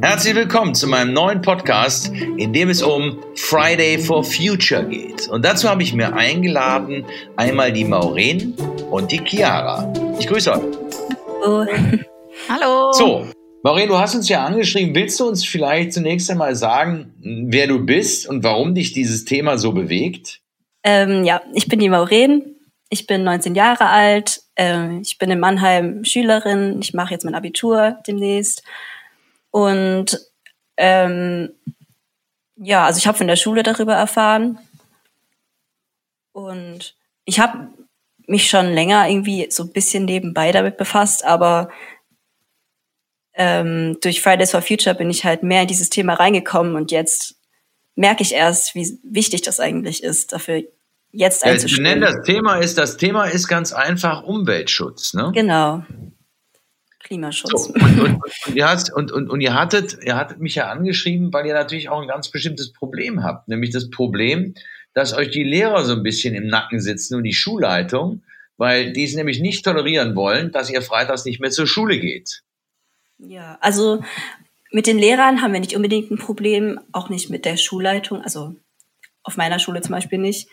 Herzlich willkommen zu meinem neuen Podcast, in dem es um Friday for Future geht. Und dazu habe ich mir eingeladen einmal die Maureen und die Chiara. Ich grüße euch. Hallo. Hallo. So, Maureen, du hast uns ja angeschrieben. Willst du uns vielleicht zunächst einmal sagen, wer du bist und warum dich dieses Thema so bewegt? Ähm, ja, ich bin die Maureen. Ich bin 19 Jahre alt. Äh, ich bin in Mannheim Schülerin. Ich mache jetzt mein Abitur demnächst. Und ähm, ja, also ich habe von der Schule darüber erfahren. Und ich habe mich schon länger irgendwie so ein bisschen nebenbei damit befasst, aber ähm, durch Fridays for Future bin ich halt mehr in dieses Thema reingekommen und jetzt merke ich erst, wie wichtig das eigentlich ist, dafür jetzt einzustehen. Ja, das Thema ist, das Thema ist ganz einfach Umweltschutz, ne? Genau. Klimaschutz. So, und, und, und, ihr hast, und, und, und ihr hattet, ihr hattet mich ja angeschrieben, weil ihr natürlich auch ein ganz bestimmtes Problem habt, nämlich das Problem, dass euch die Lehrer so ein bisschen im Nacken sitzen und die Schulleitung, weil die es nämlich nicht tolerieren wollen, dass ihr freitags nicht mehr zur Schule geht. Ja, also mit den Lehrern haben wir nicht unbedingt ein Problem, auch nicht mit der Schulleitung, also auf meiner Schule zum Beispiel nicht.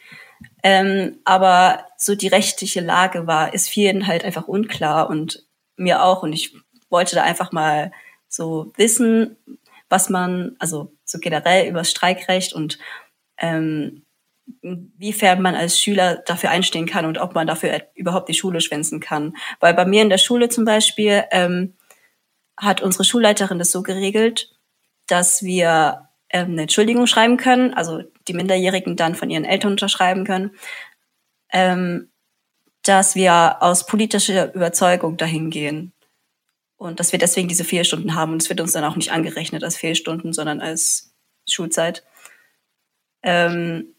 Ähm, aber so die rechtliche Lage war, ist vielen halt einfach unklar und mir auch. Und ich wollte da einfach mal so wissen, was man, also so generell über Streikrecht und ähm, inwiefern man als Schüler dafür einstehen kann und ob man dafür überhaupt die Schule schwänzen kann. Weil bei mir in der Schule zum Beispiel ähm, hat unsere Schulleiterin das so geregelt, dass wir ähm, eine Entschuldigung schreiben können, also die Minderjährigen dann von ihren Eltern unterschreiben können, ähm, dass wir aus politischer Überzeugung dahin gehen und dass wir deswegen diese vier Stunden haben und es wird uns dann auch nicht angerechnet als Fehlstunden, sondern als Schulzeit. Ähm,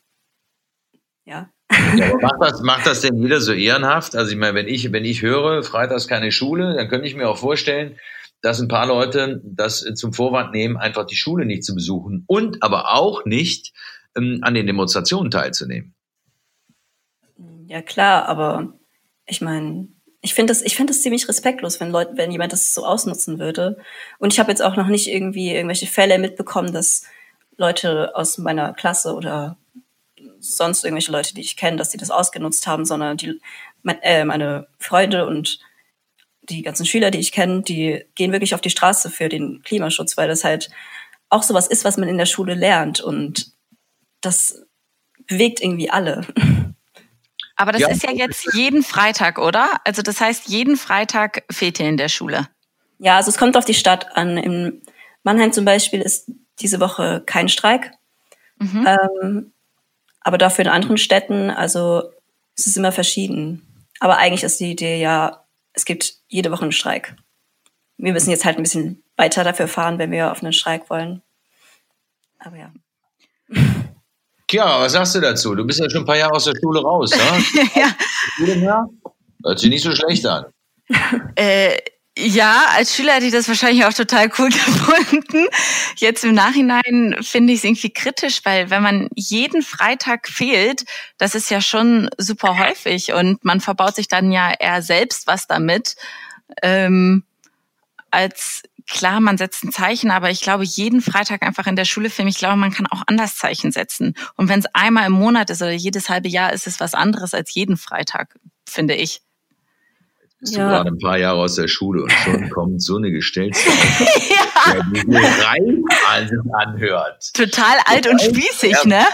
ja. ja macht, das, macht das denn wieder so ehrenhaft? Also ich meine, wenn ich, wenn ich höre, freitags keine Schule, dann könnte ich mir auch vorstellen, dass ein paar Leute das zum Vorwand nehmen, einfach die Schule nicht zu besuchen und aber auch nicht ähm, an den Demonstrationen teilzunehmen. Ja klar, aber ich meine, ich finde das, ich finde das ziemlich respektlos, wenn Leute, wenn jemand das so ausnutzen würde. Und ich habe jetzt auch noch nicht irgendwie irgendwelche Fälle mitbekommen, dass Leute aus meiner Klasse oder sonst irgendwelche Leute, die ich kenne, dass sie das ausgenutzt haben, sondern die, mein, äh, meine Freunde und die ganzen Schüler, die ich kenne, die gehen wirklich auf die Straße für den Klimaschutz, weil das halt auch sowas ist, was man in der Schule lernt und das bewegt irgendwie alle. Aber das ja. ist ja jetzt jeden Freitag, oder? Also das heißt, jeden Freitag fehlt ihr in der Schule. Ja, also es kommt auf die Stadt an. In Mannheim zum Beispiel ist diese Woche kein Streik. Mhm. Ähm, aber dafür in anderen Städten, also es ist immer verschieden. Aber eigentlich ist die Idee ja, es gibt jede Woche einen Streik. Wir müssen jetzt halt ein bisschen weiter dafür fahren, wenn wir auf einen Streik wollen. Aber ja. Tja, was sagst du dazu? Du bist ja schon ein paar Jahre aus der Schule raus, ne? ja. Hört sich nicht so schlecht an. Äh, ja, als Schüler hätte ich das wahrscheinlich auch total cool gefunden. Jetzt im Nachhinein finde ich es irgendwie kritisch, weil wenn man jeden Freitag fehlt, das ist ja schon super häufig und man verbaut sich dann ja eher selbst was damit, ähm, als klar, man setzt ein Zeichen, aber ich glaube, jeden Freitag einfach in der Schule filmen, ich glaube, man kann auch anders Zeichen setzen. Und wenn es einmal im Monat ist oder jedes halbe Jahr, ist es was anderes als jeden Freitag, finde ich. Jetzt bist ja. du gerade ein paar Jahre aus der Schule und schon kommt so eine Gestellte, ja. der diese Reim anhört. Total alt und spießig, ne?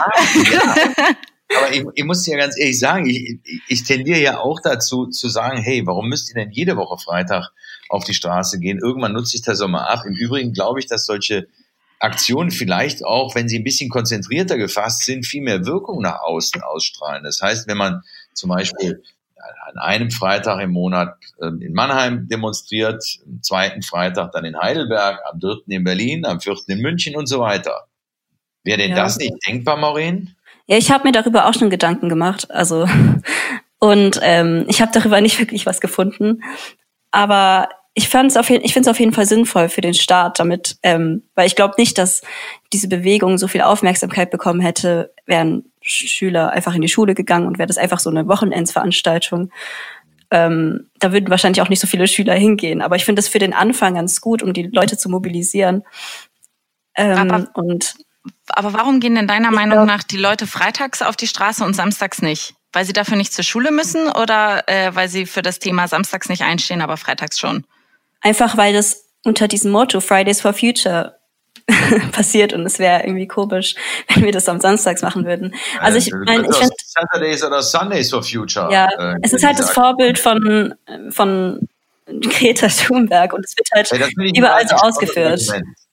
Ja. Aber ich, ich muss dir ganz ehrlich sagen, ich, ich tendiere ja auch dazu zu sagen, hey, warum müsst ihr denn jede Woche Freitag auf die Straße gehen. Irgendwann nutzt sich das auch mal ab. Im Übrigen glaube ich, dass solche Aktionen vielleicht auch, wenn sie ein bisschen konzentrierter gefasst sind, viel mehr Wirkung nach außen ausstrahlen. Das heißt, wenn man zum Beispiel an einem Freitag im Monat ähm, in Mannheim demonstriert, am zweiten Freitag dann in Heidelberg, am dritten in Berlin, am vierten in München und so weiter. Wäre denn ja. das nicht denkbar, Maureen? Ja, ich habe mir darüber auch schon Gedanken gemacht. Also und ähm, ich habe darüber nicht wirklich was gefunden. Aber ich fand's auf jeden, ich finde es auf jeden Fall sinnvoll für den Staat, damit, ähm, weil ich glaube nicht, dass diese Bewegung so viel Aufmerksamkeit bekommen hätte, wären Schüler einfach in die Schule gegangen und wäre das einfach so eine Wochenendsveranstaltung. Ähm, da würden wahrscheinlich auch nicht so viele Schüler hingehen. Aber ich finde es für den Anfang ganz gut, um die Leute zu mobilisieren. Ähm, aber, und aber warum gehen denn deiner Meinung glaub, nach die Leute freitags auf die Straße und samstags nicht? Weil sie dafür nicht zur Schule müssen oder äh, weil sie für das Thema samstags nicht einstehen, aber freitags schon? Einfach weil das unter diesem Motto Fridays for Future passiert und es wäre irgendwie komisch, wenn wir das am Samstags machen würden. Also ich meine, ich finde Saturdays oder Sundays for Future. Ja, äh, es ist halt das Vorbild von von Greta Thunberg und es wird halt hey, überall so ausgeführt.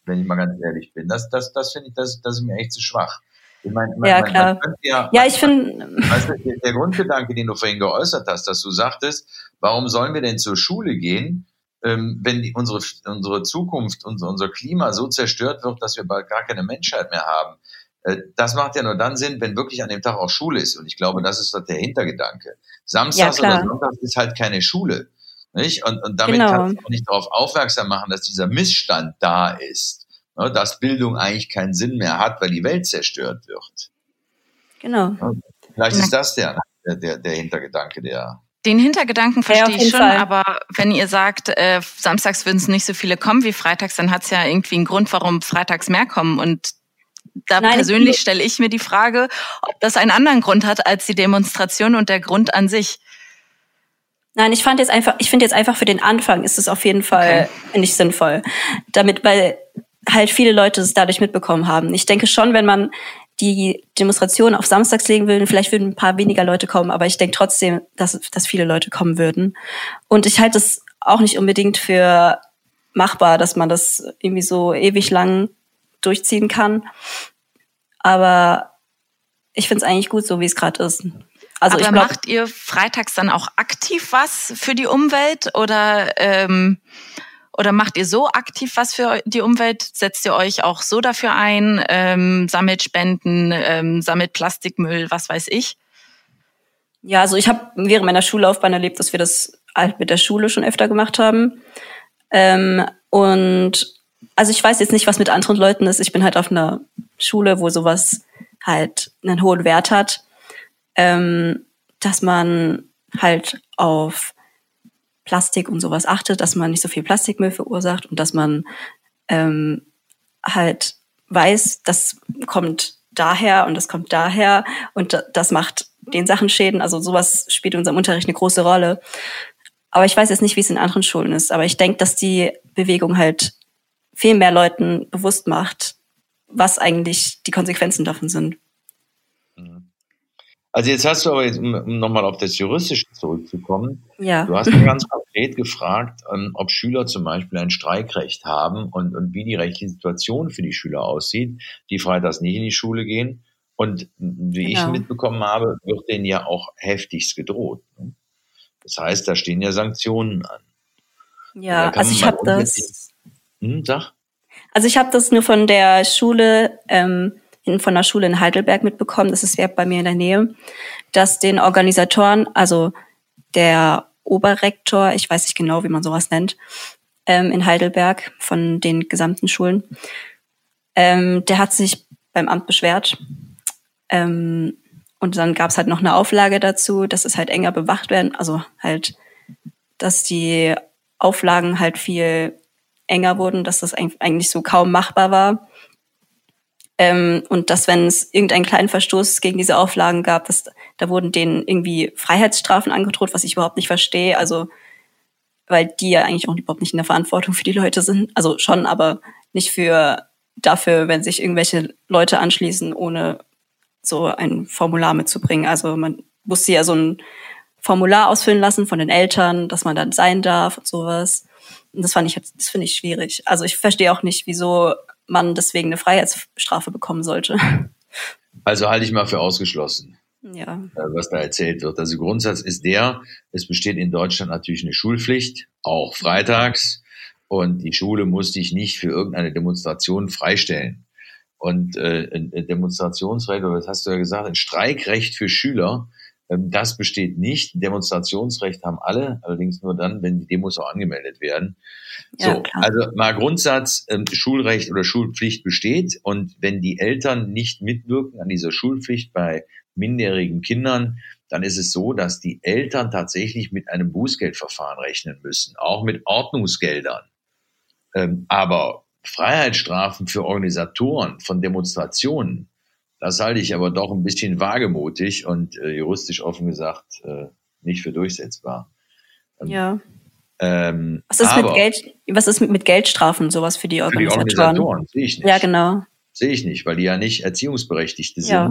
Wenn ich mal ganz ehrlich bin, das das das finde ich das das ist mir echt zu schwach. Ich mein, man, ja, klar. Man ja, ja, ich finde. Weißt du, der Grundgedanke, den du vorhin geäußert hast, dass du sagtest, warum sollen wir denn zur Schule gehen, ähm, wenn die, unsere, unsere Zukunft, unser, unser Klima so zerstört wird, dass wir bald gar keine Menschheit mehr haben. Äh, das macht ja nur dann Sinn, wenn wirklich an dem Tag auch Schule ist. Und ich glaube, das ist der Hintergedanke. Samstags ja, oder Sonntags ist halt keine Schule. Nicht? Und, und damit genau. kann ich auch nicht darauf aufmerksam machen, dass dieser Missstand da ist. Ne? Dass Bildung eigentlich keinen Sinn mehr hat, weil die Welt zerstört wird. Genau. Vielleicht ist das der, der, der Hintergedanke, der, den Hintergedanken verstehe ja, ich schon, Fall. aber wenn ihr sagt, äh, samstags würden es nicht so viele kommen wie freitags, dann hat es ja irgendwie einen Grund, warum freitags mehr kommen. Und da Nein, persönlich stelle ich mir die Frage, ob das einen anderen Grund hat als die Demonstration und der Grund an sich. Nein, ich fand jetzt einfach, ich finde jetzt einfach für den Anfang ist es auf jeden Fall okay. nicht sinnvoll. Damit, weil halt viele Leute es dadurch mitbekommen haben. Ich denke schon, wenn man die Demonstration auf Samstags legen würden, vielleicht würden ein paar weniger Leute kommen, aber ich denke trotzdem, dass, dass viele Leute kommen würden. Und ich halte es auch nicht unbedingt für machbar, dass man das irgendwie so ewig lang durchziehen kann. Aber ich finde es eigentlich gut, so wie es gerade ist. Also aber ich glaub, macht ihr freitags dann auch aktiv was für die Umwelt oder ähm, oder macht ihr so aktiv was für die Umwelt? Setzt ihr euch auch so dafür ein? Ähm, sammelt Spenden, ähm, sammelt Plastikmüll, was weiß ich? Ja, also ich habe während meiner Schullaufbahn erlebt, dass wir das halt mit der Schule schon öfter gemacht haben. Ähm, und also ich weiß jetzt nicht, was mit anderen Leuten ist. Ich bin halt auf einer Schule, wo sowas halt einen hohen Wert hat, ähm, dass man halt auf Plastik und sowas achtet, dass man nicht so viel Plastikmüll verursacht und dass man ähm, halt weiß, das kommt daher und das kommt daher und das macht den Sachen Schäden. Also sowas spielt in unserem Unterricht eine große Rolle. Aber ich weiß jetzt nicht, wie es in anderen Schulen ist. Aber ich denke, dass die Bewegung halt viel mehr Leuten bewusst macht, was eigentlich die Konsequenzen davon sind. Also jetzt hast du aber, jetzt, um nochmal auf das Juristische zurückzukommen, ja. du hast ganz konkret gefragt, ähm, ob Schüler zum Beispiel ein Streikrecht haben und, und wie die rechtliche Situation für die Schüler aussieht, die freitags nicht in die Schule gehen. Und wie genau. ich mitbekommen habe, wird denen ja auch heftigst gedroht. Ne? Das heißt, da stehen ja Sanktionen an. Ja, also ich habe das. Hm, sag. Also ich habe das nur von der Schule ähm, von der Schule in Heidelberg mitbekommen, das ist ja bei mir in der Nähe, dass den Organisatoren, also der Oberrektor, ich weiß nicht genau, wie man sowas nennt, ähm, in Heidelberg von den gesamten Schulen, ähm, der hat sich beim Amt beschwert. Ähm, und dann gab es halt noch eine Auflage dazu, dass es halt enger bewacht werden, also halt, dass die Auflagen halt viel enger wurden, dass das eigentlich so kaum machbar war. Ähm, und dass, wenn es irgendeinen kleinen Verstoß gegen diese Auflagen gab, dass, da wurden denen irgendwie Freiheitsstrafen angedroht, was ich überhaupt nicht verstehe. Also, weil die ja eigentlich auch überhaupt nicht in der Verantwortung für die Leute sind. Also schon, aber nicht für dafür, wenn sich irgendwelche Leute anschließen, ohne so ein Formular mitzubringen. Also man musste ja so ein Formular ausfüllen lassen von den Eltern, dass man dann sein darf und sowas. Und das fand ich, das finde ich schwierig. Also ich verstehe auch nicht, wieso man deswegen eine Freiheitsstrafe bekommen sollte. Also halte ich mal für ausgeschlossen. Ja. Äh, was da erzählt wird. Also Grundsatz ist der, es besteht in Deutschland natürlich eine Schulpflicht, auch freitags. Und die Schule muss dich nicht für irgendeine Demonstration freistellen. Und äh, ein Demonstrationsrecht, oder was hast du ja gesagt, ein Streikrecht für Schüler das besteht nicht. Demonstrationsrecht haben alle, allerdings nur dann, wenn die Demos auch angemeldet werden. Ja, so, klar. also mal Grundsatz, ähm, Schulrecht oder Schulpflicht besteht und wenn die Eltern nicht mitwirken an dieser Schulpflicht bei minderjährigen Kindern, dann ist es so, dass die Eltern tatsächlich mit einem Bußgeldverfahren rechnen müssen, auch mit Ordnungsgeldern. Ähm, aber Freiheitsstrafen für Organisatoren von Demonstrationen, das halte ich aber doch ein bisschen wagemutig und äh, juristisch offen gesagt äh, nicht für durchsetzbar. Ähm, ja. Ähm, was, ist mit Geld, was ist mit, Geldstrafen sowas für die Organisatoren? Für die Organisatoren sehe ich nicht. Ja, genau. Sehe ich nicht, weil die ja nicht Erziehungsberechtigte sind. Ja.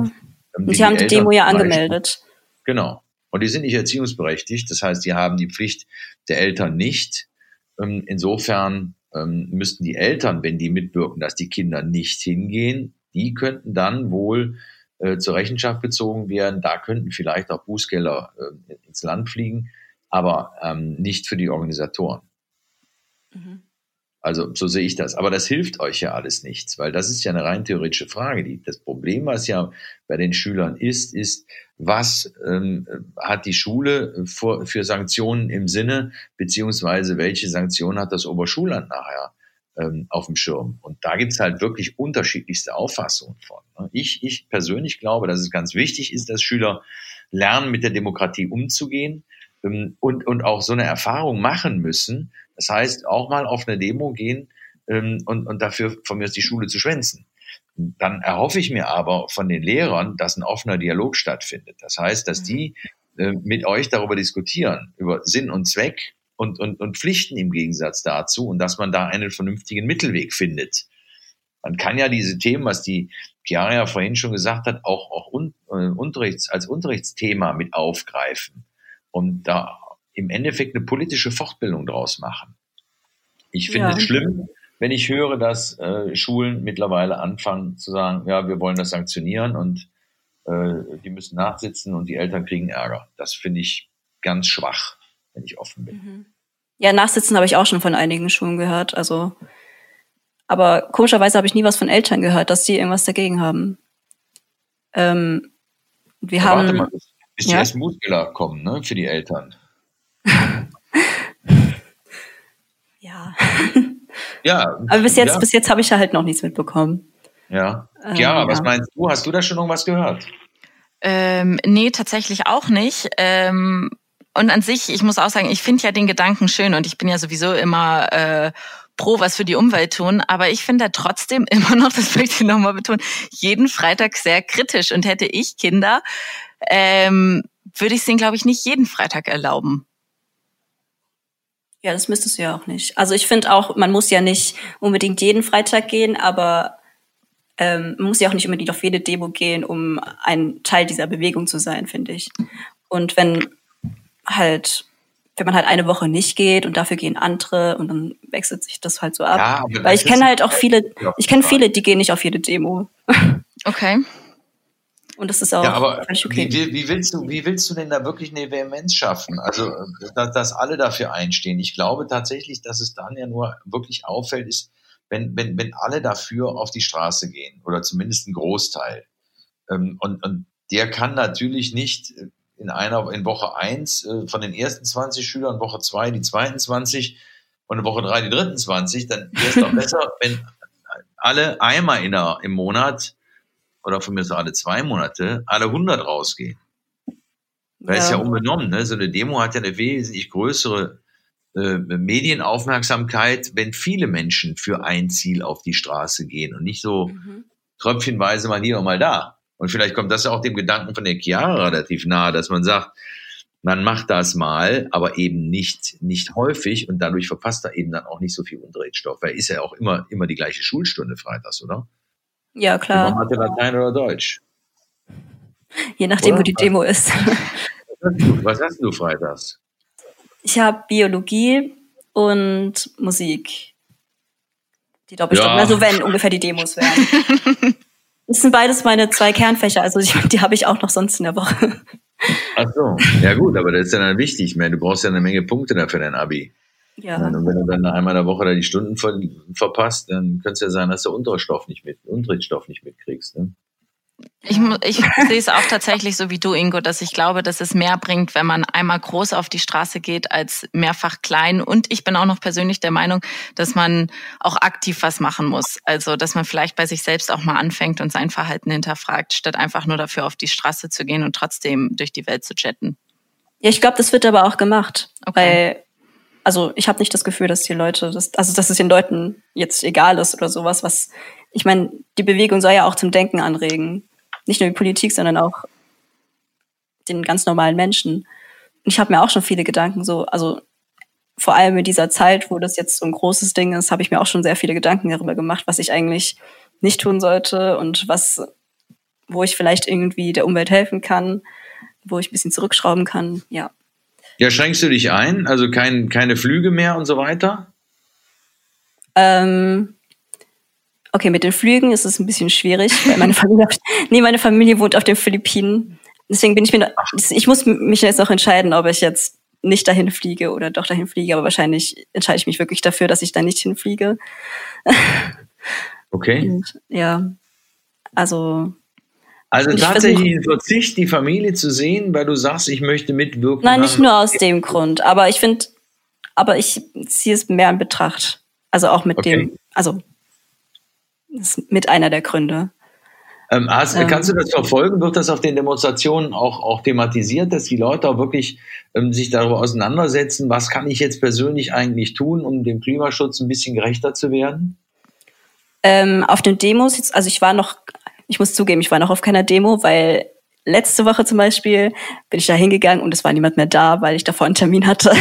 Ähm, und die haben die Demo ja angemeldet. Genau. Und die sind nicht erziehungsberechtigt. Das heißt, die haben die Pflicht der Eltern nicht. Ähm, insofern müssten die Eltern, wenn die mitwirken, dass die Kinder nicht hingehen, die könnten dann wohl äh, zur Rechenschaft bezogen werden. Da könnten vielleicht auch Bußgelder äh, ins Land fliegen, aber ähm, nicht für die Organisatoren. Mhm. Also so sehe ich das. Aber das hilft euch ja alles nichts, weil das ist ja eine rein theoretische Frage. Die, das Problem, was ja bei den Schülern ist, ist, was ähm, hat die Schule für, für Sanktionen im Sinne, beziehungsweise welche Sanktionen hat das Oberschulland nachher ähm, auf dem Schirm? Und da gibt's halt wirklich unterschiedlichste Auffassungen von. Ne? Ich, ich persönlich glaube, dass es ganz wichtig ist, dass Schüler lernen, mit der Demokratie umzugehen ähm, und, und auch so eine Erfahrung machen müssen, das heißt, auch mal auf eine Demo gehen ähm, und, und dafür von mir aus die Schule zu schwänzen. Dann erhoffe ich mir aber von den Lehrern, dass ein offener Dialog stattfindet. Das heißt, dass die äh, mit euch darüber diskutieren, über Sinn und Zweck und, und, und Pflichten im Gegensatz dazu und dass man da einen vernünftigen Mittelweg findet. Man kann ja diese Themen, was die Chiara ja vorhin schon gesagt hat, auch, auch un, äh, Unterrichts, als Unterrichtsthema mit aufgreifen und da im Endeffekt eine politische Fortbildung draus machen. Ich finde ja. es schlimm, wenn ich höre, dass äh, Schulen mittlerweile anfangen zu sagen, ja, wir wollen das sanktionieren und äh, die müssen nachsitzen und die Eltern kriegen Ärger. Das finde ich ganz schwach, wenn ich offen bin. Mhm. Ja, nachsitzen habe ich auch schon von einigen Schulen gehört. Also, aber komischerweise habe ich nie was von Eltern gehört, dass sie irgendwas dagegen haben. Ähm, wir ja, haben. Warte mal, bis, bis ja? die ersten Muskeler kommen, ne, für die Eltern. ja. Ja. Aber bis jetzt, ja. bis jetzt habe ich ja halt noch nichts mitbekommen. Ja. Ähm, ja, was meinst du? Hast du da schon irgendwas gehört? Ähm, nee, tatsächlich auch nicht. Ähm, und an sich, ich muss auch sagen, ich finde ja den Gedanken schön und ich bin ja sowieso immer äh, pro was für die Umwelt tun, aber ich finde trotzdem immer noch, das möchte ich nochmal betonen, jeden Freitag sehr kritisch und hätte ich Kinder, ähm, würde ich es denen, glaube ich, nicht jeden Freitag erlauben. Ja, das müsstest du ja auch nicht. Also ich finde auch, man muss ja nicht unbedingt jeden Freitag gehen, aber ähm, man muss ja auch nicht unbedingt auf jede Demo gehen, um ein Teil dieser Bewegung zu sein, finde ich. Und wenn halt, wenn man halt eine Woche nicht geht und dafür gehen andere und dann wechselt sich das halt so ab. Ja, Weil ich kenne halt auch viele, ich kenne viele, die gehen nicht auf jede Demo. Okay. Und das ist auch ja, aber okay. Wie, wie, willst du, wie willst du denn da wirklich eine Vehemenz schaffen? Also, dass, dass alle dafür einstehen. Ich glaube tatsächlich, dass es dann ja nur wirklich auffällt, ist, wenn, wenn, wenn alle dafür auf die Straße gehen oder zumindest ein Großteil. Ähm, und, und der kann natürlich nicht in einer, in Woche eins äh, von den ersten 20 Schülern, Woche zwei die zweiten 20 und in Woche drei die dritten 20, dann wäre es doch besser, wenn alle einmal in der, im Monat oder von mir so alle zwei Monate, alle 100 rausgehen. Weil ja. es ja unbenommen, ne? So eine Demo hat ja eine wesentlich größere äh, Medienaufmerksamkeit, wenn viele Menschen für ein Ziel auf die Straße gehen und nicht so mhm. tröpfchenweise mal hier und mal da. Und vielleicht kommt das ja auch dem Gedanken von der Chiara relativ nahe, dass man sagt, man macht das mal, aber eben nicht, nicht häufig und dadurch verpasst er eben dann auch nicht so viel Unterrichtsstoff, weil ist ja auch immer, immer die gleiche Schulstunde freitags, oder? Ja, klar. Mathe, Latein oder Deutsch? Je nachdem, oder? wo die Demo ist. Was hast du freitags? Ich habe Biologie und Musik. Die Doppelstock. Ja. Also wenn ungefähr die Demos wären. Das sind beides meine zwei Kernfächer, also die, die habe ich auch noch sonst in der Woche. Ach so, ja gut, aber das ist ja dann wichtig. Ich meine, du brauchst ja eine Menge Punkte dafür dein Abi. Ja. Und wenn du dann einmal in der Woche da die Stunden ver verpasst, dann könnte es ja sein, dass du Unterstoff nicht mit, Unterrichtsstoff nicht mitkriegst. Ne? Ich, ich sehe es auch tatsächlich so wie du, Ingo, dass ich glaube, dass es mehr bringt, wenn man einmal groß auf die Straße geht, als mehrfach klein. Und ich bin auch noch persönlich der Meinung, dass man auch aktiv was machen muss. Also, dass man vielleicht bei sich selbst auch mal anfängt und sein Verhalten hinterfragt, statt einfach nur dafür auf die Straße zu gehen und trotzdem durch die Welt zu chatten. Ja, ich glaube, das wird aber auch gemacht. Okay. Weil also ich habe nicht das Gefühl, dass die Leute, das, also dass es den Leuten jetzt egal ist oder sowas, was, ich meine, die Bewegung soll ja auch zum Denken anregen. Nicht nur die Politik, sondern auch den ganz normalen Menschen. Und ich habe mir auch schon viele Gedanken so, also vor allem in dieser Zeit, wo das jetzt so ein großes Ding ist, habe ich mir auch schon sehr viele Gedanken darüber gemacht, was ich eigentlich nicht tun sollte und was, wo ich vielleicht irgendwie der Umwelt helfen kann, wo ich ein bisschen zurückschrauben kann, ja. Ja, schränkst du dich ein? Also kein, keine Flüge mehr und so weiter? Ähm, okay, mit den Flügen ist es ein bisschen schwierig, weil meine Familie, nee, meine Familie wohnt auf den Philippinen. Deswegen bin ich mir, ich muss mich jetzt noch entscheiden, ob ich jetzt nicht dahin fliege oder doch dahin fliege, aber wahrscheinlich entscheide ich mich wirklich dafür, dass ich da nicht hinfliege. Okay. Und, ja, also. Also tatsächlich ein Verzicht, die Familie zu sehen, weil du sagst, ich möchte mitwirken. Nein, nicht nur aus dem Grund, aber ich finde, aber ich ziehe es mehr in Betracht. Also auch mit okay. dem, also das ist mit einer der Gründe. Ähm, hast, ähm, kannst du das verfolgen? Wird das auf den Demonstrationen auch, auch thematisiert, dass die Leute auch wirklich ähm, sich darüber auseinandersetzen, was kann ich jetzt persönlich eigentlich tun, um dem Klimaschutz ein bisschen gerechter zu werden? Ähm, auf den Demos, jetzt, also ich war noch, ich muss zugeben, ich war noch auf keiner Demo, weil letzte Woche zum Beispiel bin ich da hingegangen und es war niemand mehr da, weil ich davor einen Termin hatte.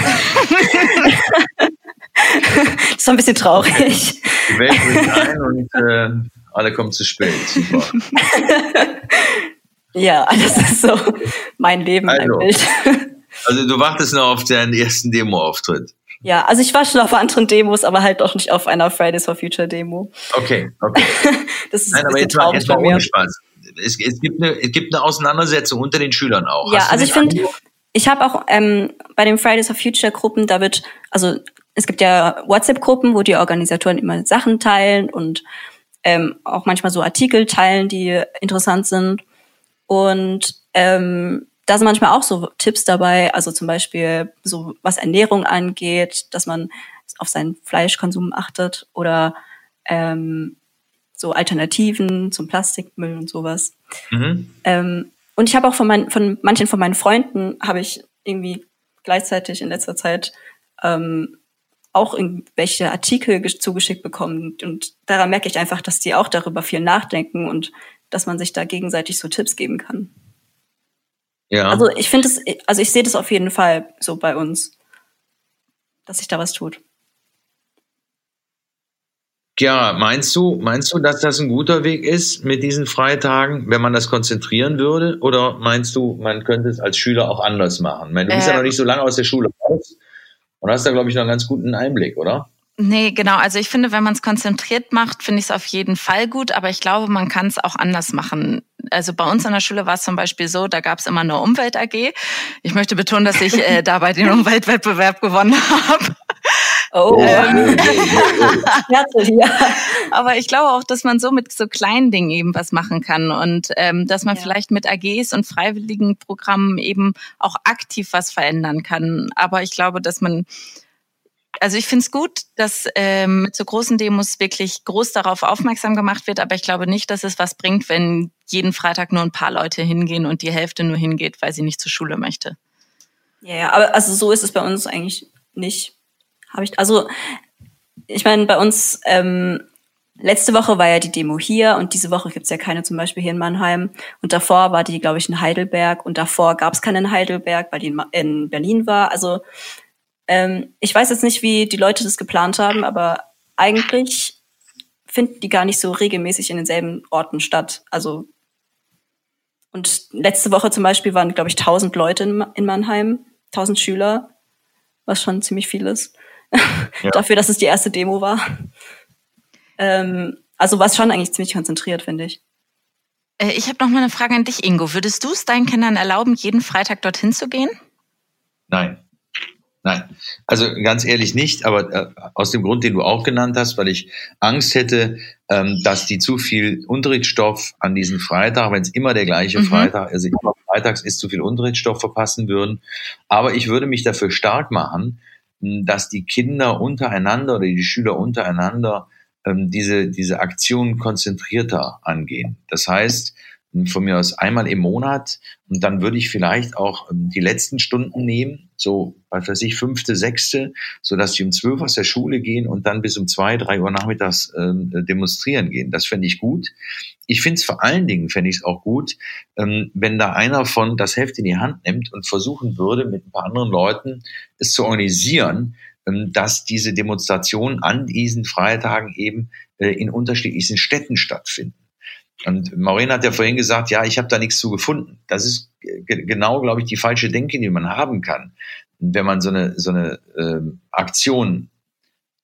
das war ein bisschen traurig. Die Welt bricht ein und äh, alle kommen zu spät. Super. ja, das ist so mein Leben also, Also du wartest noch auf deinen ersten Demo-Auftritt. Ja, also ich war schon auf anderen Demos, aber halt doch nicht auf einer Fridays for Future Demo. Okay, okay. das ist Nein, aber jetzt mal, jetzt mal ohne Spaß. Es, es, gibt eine, es gibt eine Auseinandersetzung unter den Schülern auch. Ja, also ich finde, ich habe auch ähm, bei den Fridays for Future Gruppen, da wird, also es gibt ja WhatsApp-Gruppen, wo die Organisatoren immer Sachen teilen und ähm, auch manchmal so Artikel teilen, die interessant sind. Und ähm, da sind manchmal auch so Tipps dabei, also zum Beispiel so was Ernährung angeht, dass man auf seinen Fleischkonsum achtet oder ähm, so Alternativen zum Plastikmüll und sowas. Mhm. Ähm, und ich habe auch von, mein, von manchen von meinen Freunden habe ich irgendwie gleichzeitig in letzter Zeit ähm, auch irgendwelche Artikel zugeschickt bekommen. Und daran merke ich einfach, dass die auch darüber viel nachdenken und dass man sich da gegenseitig so Tipps geben kann. Ja. Also ich finde es, also ich sehe das auf jeden Fall so bei uns, dass sich da was tut. Ja, meinst du, meinst du, dass das ein guter Weg ist mit diesen Freitagen, wenn man das konzentrieren würde? Oder meinst du, man könnte es als Schüler auch anders machen? meine, du bist äh, ja noch nicht so lange aus der Schule raus. Und hast da, glaube ich, noch einen ganz guten Einblick, oder? Nee, genau. Also ich finde, wenn man es konzentriert macht, finde ich es auf jeden Fall gut, aber ich glaube, man kann es auch anders machen. Also bei uns an der Schule war es zum Beispiel so, da gab es immer eine Umwelt AG. Ich möchte betonen, dass ich äh, dabei den Umweltwettbewerb gewonnen habe. Oh, ähm, ja. Aber ich glaube auch, dass man so mit so kleinen Dingen eben was machen kann und ähm, dass man ja. vielleicht mit AGs und freiwilligen Programmen eben auch aktiv was verändern kann. Aber ich glaube, dass man also ich finde es gut, dass ähm, mit so großen Demos wirklich groß darauf aufmerksam gemacht wird, aber ich glaube nicht, dass es was bringt, wenn jeden Freitag nur ein paar Leute hingehen und die Hälfte nur hingeht, weil sie nicht zur Schule möchte. Ja, ja aber also so ist es bei uns eigentlich nicht. Habe ich, also ich meine, bei uns ähm, letzte Woche war ja die Demo hier und diese Woche gibt's ja keine zum Beispiel hier in Mannheim. Und davor war die, glaube ich, in Heidelberg und davor gab's keine in Heidelberg, weil die in, in Berlin war. Also ähm, ich weiß jetzt nicht, wie die Leute das geplant haben, aber eigentlich finden die gar nicht so regelmäßig in denselben Orten statt. Also und letzte Woche zum Beispiel waren, glaube ich, 1000 Leute in, in Mannheim, 1000 Schüler, was schon ziemlich viel ist. Ja. Dafür, dass es die erste Demo war. Ähm, also war es schon eigentlich ziemlich konzentriert, finde ich. Äh, ich habe noch mal eine Frage an dich, Ingo. Würdest du es deinen Kindern erlauben, jeden Freitag dorthin zu gehen? Nein. Nein, also ganz ehrlich nicht, aber äh, aus dem Grund, den du auch genannt hast, weil ich Angst hätte, ähm, dass die zu viel Unterrichtsstoff an diesem Freitag, wenn es immer der gleiche mhm. Freitag, also immer freitags ist, zu viel Unterrichtsstoff verpassen würden. Aber ich würde mich dafür stark machen, dass die Kinder untereinander oder die Schüler untereinander ähm, diese, diese Aktion konzentrierter angehen. Das heißt, von mir aus einmal im Monat. Und dann würde ich vielleicht auch ähm, die letzten Stunden nehmen, so, was weiß ich, fünfte, sechste, so dass die um zwölf aus der Schule gehen und dann bis um zwei, drei Uhr nachmittags ähm, demonstrieren gehen. Das fände ich gut. Ich finde es vor allen Dingen, fände ich es auch gut, ähm, wenn da einer von das Heft in die Hand nimmt und versuchen würde, mit ein paar anderen Leuten es zu organisieren, ähm, dass diese Demonstrationen an diesen Freitagen eben äh, in unterschiedlichsten Städten stattfinden. Und Maureen hat ja vorhin gesagt, ja, ich habe da nichts zu gefunden. Das ist genau, glaube ich, die falsche Denke, die man haben kann, wenn man so eine, so eine äh, Aktion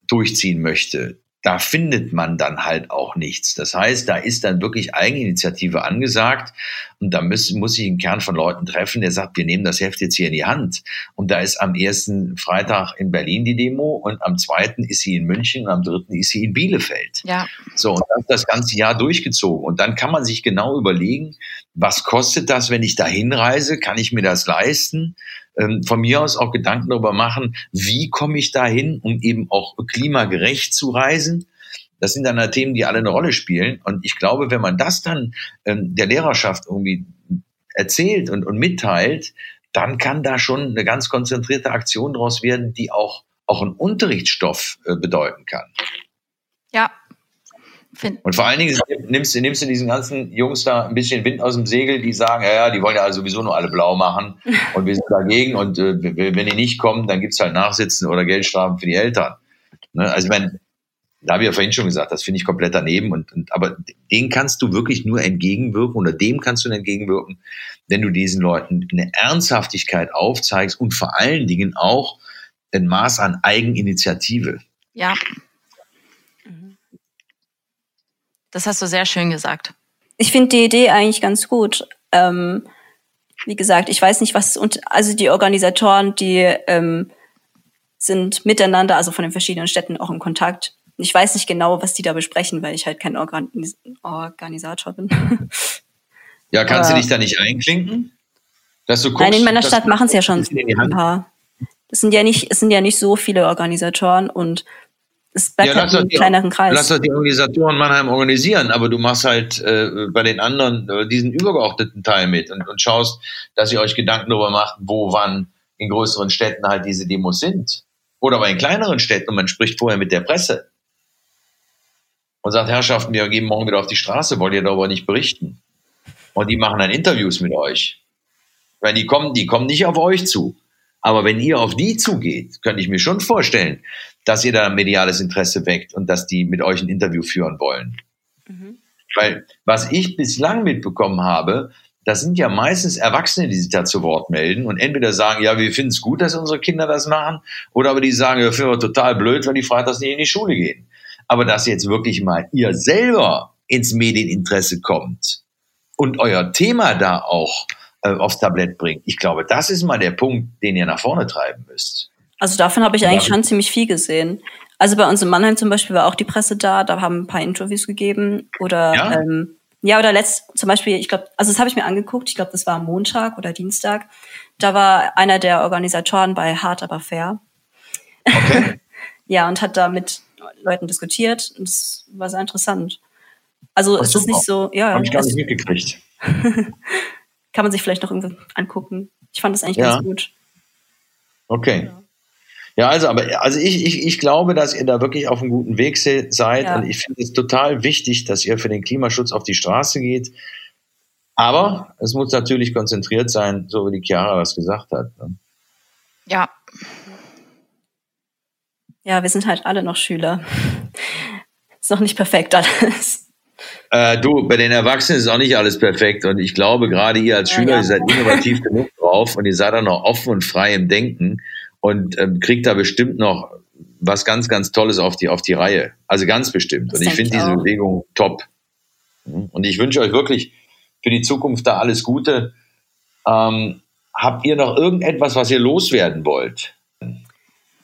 durchziehen möchte da findet man dann halt auch nichts. Das heißt, da ist dann wirklich Eigeninitiative angesagt und da muss, muss sich ein Kern von Leuten treffen, der sagt, wir nehmen das Heft jetzt hier in die Hand. Und da ist am ersten Freitag in Berlin die Demo und am zweiten ist sie in München und am dritten ist sie in Bielefeld. Ja. So, und das, das ganze Jahr durchgezogen. Und dann kann man sich genau überlegen, was kostet das, wenn ich da hinreise? Kann ich mir das leisten? ähm, von mir aus auch Gedanken darüber machen, wie komme ich dahin, um eben auch klimagerecht zu reisen. Das sind dann halt Themen, die alle eine Rolle spielen. Und ich glaube, wenn man das dann ähm, der Lehrerschaft irgendwie erzählt und, und mitteilt, dann kann da schon eine ganz konzentrierte Aktion draus werden, die auch, auch einen Unterrichtsstoff äh, bedeuten kann. Ja, Find und vor allen Dingen nimmst du, nimmst du diesen ganzen Jungs da ein bisschen Wind aus dem Segel, die sagen, ja, ja, die wollen ja also sowieso nur alle blau machen und wir sind dagegen und äh, wenn die nicht kommen, dann gibt's halt Nachsitzen oder Geldstrafen für die Eltern. Ne? Also ich meine, da habe ich ja vorhin schon gesagt, das finde ich komplett daneben. Und, und aber den kannst du wirklich nur entgegenwirken oder dem kannst du entgegenwirken, wenn du diesen Leuten eine Ernsthaftigkeit aufzeigst und vor allen Dingen auch ein Maß an Eigeninitiative. Ja, Das hast du sehr schön gesagt. Ich finde die Idee eigentlich ganz gut. Ähm, wie gesagt, ich weiß nicht, was und also die Organisatoren, die ähm, sind miteinander, also von den verschiedenen Städten auch in Kontakt. Ich weiß nicht genau, was die da besprechen, weil ich halt kein Organis Organisator bin. Ja, kannst Aber, du dich da nicht einklinken? Dass du guckst, Nein, in meiner Stadt machen es ja schon ein paar. Es sind ja nicht, es sind ja nicht so viele Organisatoren und es bleibt ja, halt im kleineren Kreis. Lass doch die Organisatoren Mannheim organisieren, aber du machst halt äh, bei den anderen äh, diesen übergeordneten Teil mit und, und schaust, dass ihr euch Gedanken darüber macht, wo, wann in größeren Städten halt diese Demos sind. Oder bei in kleineren Städten und man spricht vorher mit der Presse und sagt, Herrschaften, wir gehen morgen wieder auf die Straße, wollt ihr darüber nicht berichten? Und die machen dann Interviews mit euch. Weil die kommen, die kommen nicht auf euch zu. Aber wenn ihr auf die zugeht, könnte ich mir schon vorstellen, dass ihr da mediales Interesse weckt und dass die mit euch ein Interview führen wollen. Mhm. Weil was ich bislang mitbekommen habe, das sind ja meistens Erwachsene, die sich da zu Wort melden und entweder sagen, ja, wir finden es gut, dass unsere Kinder das machen, oder aber die sagen, ja, finden wir total blöd, weil die freitags nicht in die Schule gehen. Aber dass jetzt wirklich mal ihr selber ins Medieninteresse kommt und euer Thema da auch äh, aufs Tablett bringt. Ich glaube, das ist mal der Punkt, den ihr nach vorne treiben müsst. Also davon habe ich eigentlich schon ziemlich viel gesehen. Also bei uns in Mannheim zum Beispiel war auch die Presse da, da haben ein paar Interviews gegeben oder ja, ähm, ja oder letzt zum Beispiel, ich glaube, also das habe ich mir angeguckt, ich glaube, das war Montag oder Dienstag. Da war einer der Organisatoren bei Hard aber fair. Okay. ja, und hat da mit Leuten diskutiert und es war sehr interessant. Also Ach, es ist nicht so, ja. Habe ich gar nicht mitgekriegt. kann man sich vielleicht noch irgendwie angucken. Ich fand das eigentlich ja. ganz gut. Okay. Ja. Ja, also, aber also ich, ich, ich glaube, dass ihr da wirklich auf einem guten Weg seid ja. und ich finde es total wichtig, dass ihr für den Klimaschutz auf die Straße geht. Aber es muss natürlich konzentriert sein, so wie die Chiara das gesagt hat. Ne? Ja. Ja, wir sind halt alle noch Schüler. Ist noch nicht perfekt alles. Äh, du, bei den Erwachsenen ist auch nicht alles perfekt und ich glaube, gerade ihr als Schüler, ja, ja. ihr seid innovativ genug drauf und ihr seid dann noch offen und frei im Denken und ähm, kriegt da bestimmt noch was ganz, ganz Tolles auf die, auf die Reihe. Also ganz bestimmt. Das und ich finde diese Bewegung top. Und ich wünsche euch wirklich für die Zukunft da alles Gute. Ähm, habt ihr noch irgendetwas, was ihr loswerden wollt?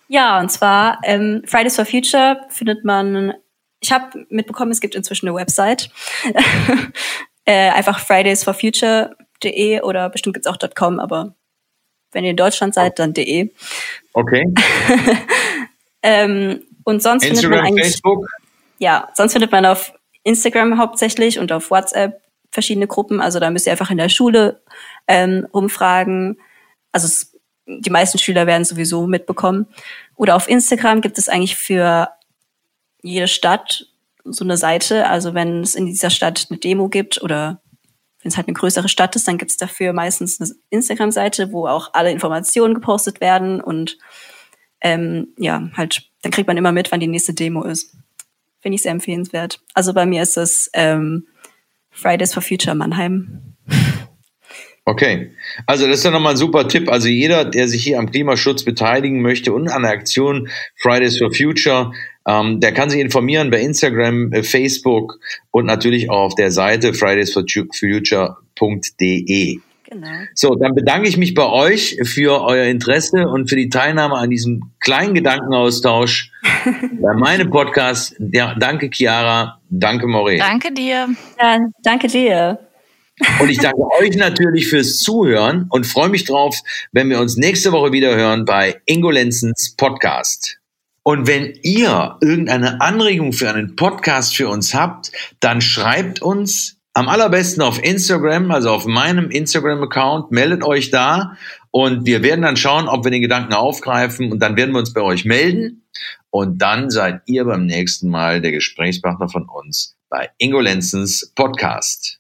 Ja, und zwar ähm, Fridays for Future findet man ich habe mitbekommen, es gibt inzwischen eine Website. äh, einfach fridaysforfuture.de oder bestimmt gibt's auch .com, aber wenn ihr in Deutschland seid, dann .de. Okay. ähm, und sonst Instagram, findet man eigentlich, Facebook? Ja, sonst findet man auf Instagram hauptsächlich und auf WhatsApp verschiedene Gruppen. Also da müsst ihr einfach in der Schule ähm, rumfragen. Also es, die meisten Schüler werden sowieso mitbekommen. Oder auf Instagram gibt es eigentlich für jede Stadt so eine Seite. Also wenn es in dieser Stadt eine Demo gibt oder wenn es halt eine größere Stadt ist, dann gibt es dafür meistens eine Instagram-Seite, wo auch alle Informationen gepostet werden und ähm, ja, halt, dann kriegt man immer mit, wann die nächste Demo ist. Finde ich sehr empfehlenswert. Also bei mir ist es ähm, Fridays for Future Mannheim. Okay, also das ist ja nochmal ein super Tipp. Also jeder, der sich hier am Klimaschutz beteiligen möchte und an der Aktion Fridays for Future, ähm, der kann sich informieren bei Instagram, äh, Facebook und natürlich auch auf der Seite fridaysforfuture.de. Genau. So, dann bedanke ich mich bei euch für euer Interesse und für die Teilnahme an diesem kleinen Gedankenaustausch bei meinem Podcast. Ja, danke Chiara, danke Maurice. Danke dir. Ja, danke dir. Und ich danke euch natürlich fürs Zuhören und freue mich drauf, wenn wir uns nächste Woche wieder hören bei Ingo Lenzens Podcast. Und wenn ihr irgendeine Anregung für einen Podcast für uns habt, dann schreibt uns am allerbesten auf Instagram, also auf meinem Instagram-Account, meldet euch da und wir werden dann schauen, ob wir den Gedanken aufgreifen und dann werden wir uns bei euch melden und dann seid ihr beim nächsten Mal der Gesprächspartner von uns bei Ingo Lenzens Podcast.